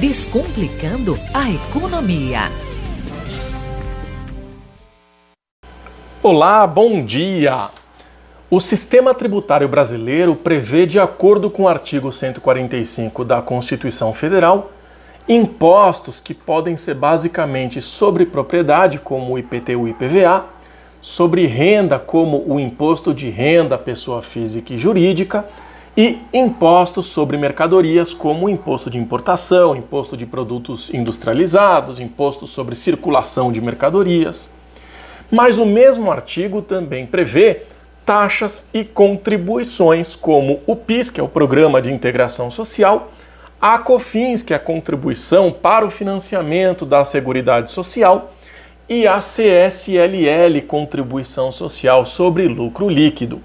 Descomplicando a economia. Olá, bom dia! O sistema tributário brasileiro prevê, de acordo com o artigo 145 da Constituição Federal, impostos que podem ser basicamente sobre propriedade, como o IPTU e IPVA, sobre renda, como o imposto de renda pessoa física e jurídica, e impostos sobre mercadorias, como imposto de importação, imposto de produtos industrializados, imposto sobre circulação de mercadorias. Mas o mesmo artigo também prevê taxas e contribuições, como o PIS, que é o Programa de Integração Social, a COFINS, que é a contribuição para o financiamento da Seguridade Social, e a CSLL, Contribuição Social sobre Lucro Líquido.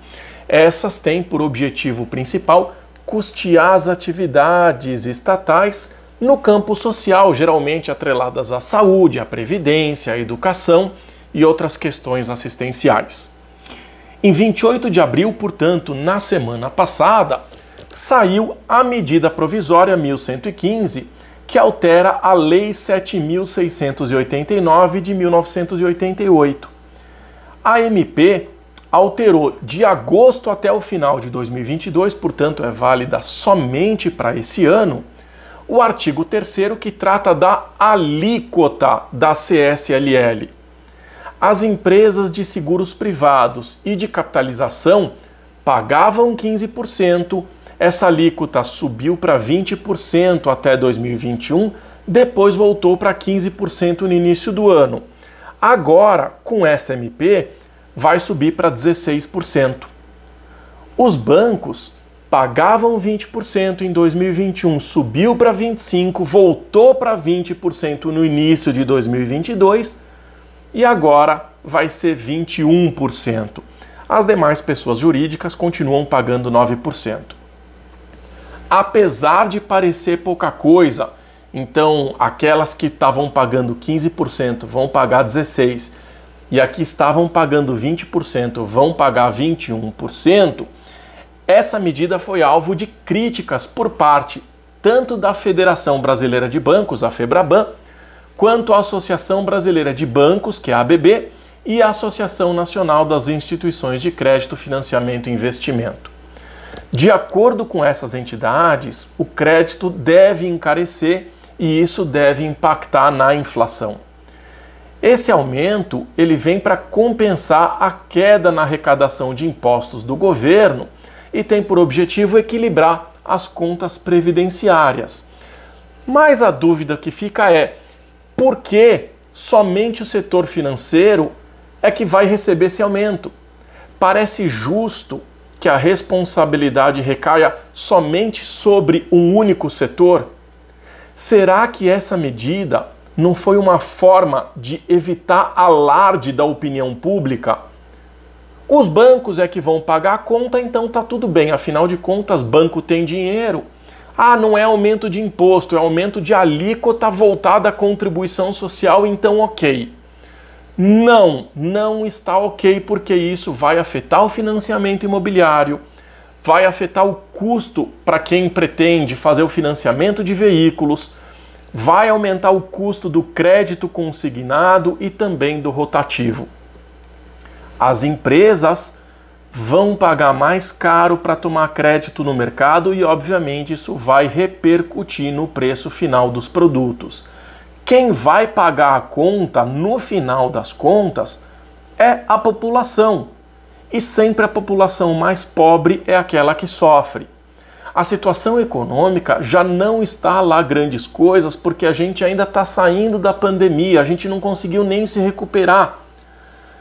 Essas têm por objetivo principal custear as atividades estatais no campo social, geralmente atreladas à saúde, à previdência, à educação e outras questões assistenciais. Em 28 de abril, portanto, na semana passada, saiu a medida provisória 1115, que altera a Lei 7689 de 1988. A MP alterou de agosto até o final de 2022, portanto é válida somente para esse ano, o artigo 3 que trata da alíquota da CSLL as empresas de seguros privados e de capitalização pagavam 15%, essa alíquota subiu para 20% até 2021, depois voltou para 15% no início do ano. Agora, com SMP, vai subir para 16%. Os bancos pagavam 20% em 2021, subiu para 25%, voltou para 20% no início de 2022 e agora vai ser 21%. As demais pessoas jurídicas continuam pagando 9%. Apesar de parecer pouca coisa, então aquelas que estavam pagando 15% vão pagar 16% e aqui estavam pagando 20% vão pagar 21%, essa medida foi alvo de críticas por parte tanto da Federação Brasileira de Bancos, a FEBRABAN, quanto à Associação Brasileira de Bancos, que é a ABB, e a Associação Nacional das Instituições de Crédito, Financiamento e Investimento. De acordo com essas entidades, o crédito deve encarecer e isso deve impactar na inflação. Esse aumento ele vem para compensar a queda na arrecadação de impostos do governo e tem por objetivo equilibrar as contas previdenciárias. Mas a dúvida que fica é: por que somente o setor financeiro é que vai receber esse aumento? Parece justo que a responsabilidade recaia somente sobre um único setor? Será que essa medida não foi uma forma de evitar alarde da opinião pública? Os bancos é que vão pagar a conta, então tá tudo bem, afinal de contas, banco tem dinheiro. Ah, não é aumento de imposto, é aumento de alíquota voltada à contribuição social, então ok. Não, não está ok, porque isso vai afetar o financiamento imobiliário, vai afetar o custo para quem pretende fazer o financiamento de veículos, vai aumentar o custo do crédito consignado e também do rotativo. As empresas vão pagar mais caro para tomar crédito no mercado e, obviamente, isso vai repercutir no preço final dos produtos. Quem vai pagar a conta no final das contas é a população. E sempre a população mais pobre é aquela que sofre. A situação econômica já não está lá grandes coisas porque a gente ainda está saindo da pandemia, a gente não conseguiu nem se recuperar.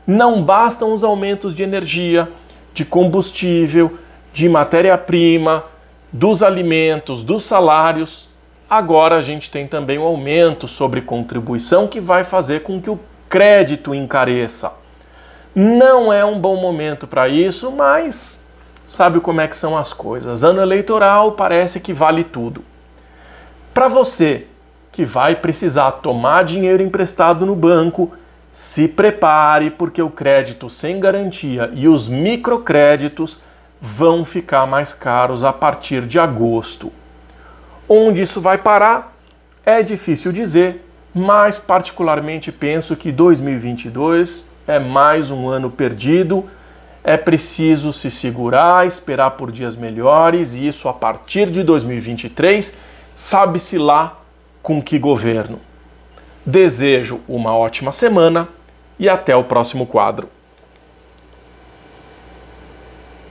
Não bastam os aumentos de energia, de combustível, de matéria-prima, dos alimentos, dos salários. Agora a gente tem também o um aumento sobre contribuição que vai fazer com que o crédito encareça. Não é um bom momento para isso, mas sabe como é que são as coisas. Ano eleitoral parece que vale tudo. Para você que vai precisar tomar dinheiro emprestado no banco, se prepare, porque o crédito sem garantia e os microcréditos vão ficar mais caros a partir de agosto. Onde isso vai parar? É difícil dizer, mas particularmente penso que 2022 é mais um ano perdido. É preciso se segurar, esperar por dias melhores e isso a partir de 2023, sabe-se lá com que governo. Desejo uma ótima semana e até o próximo quadro.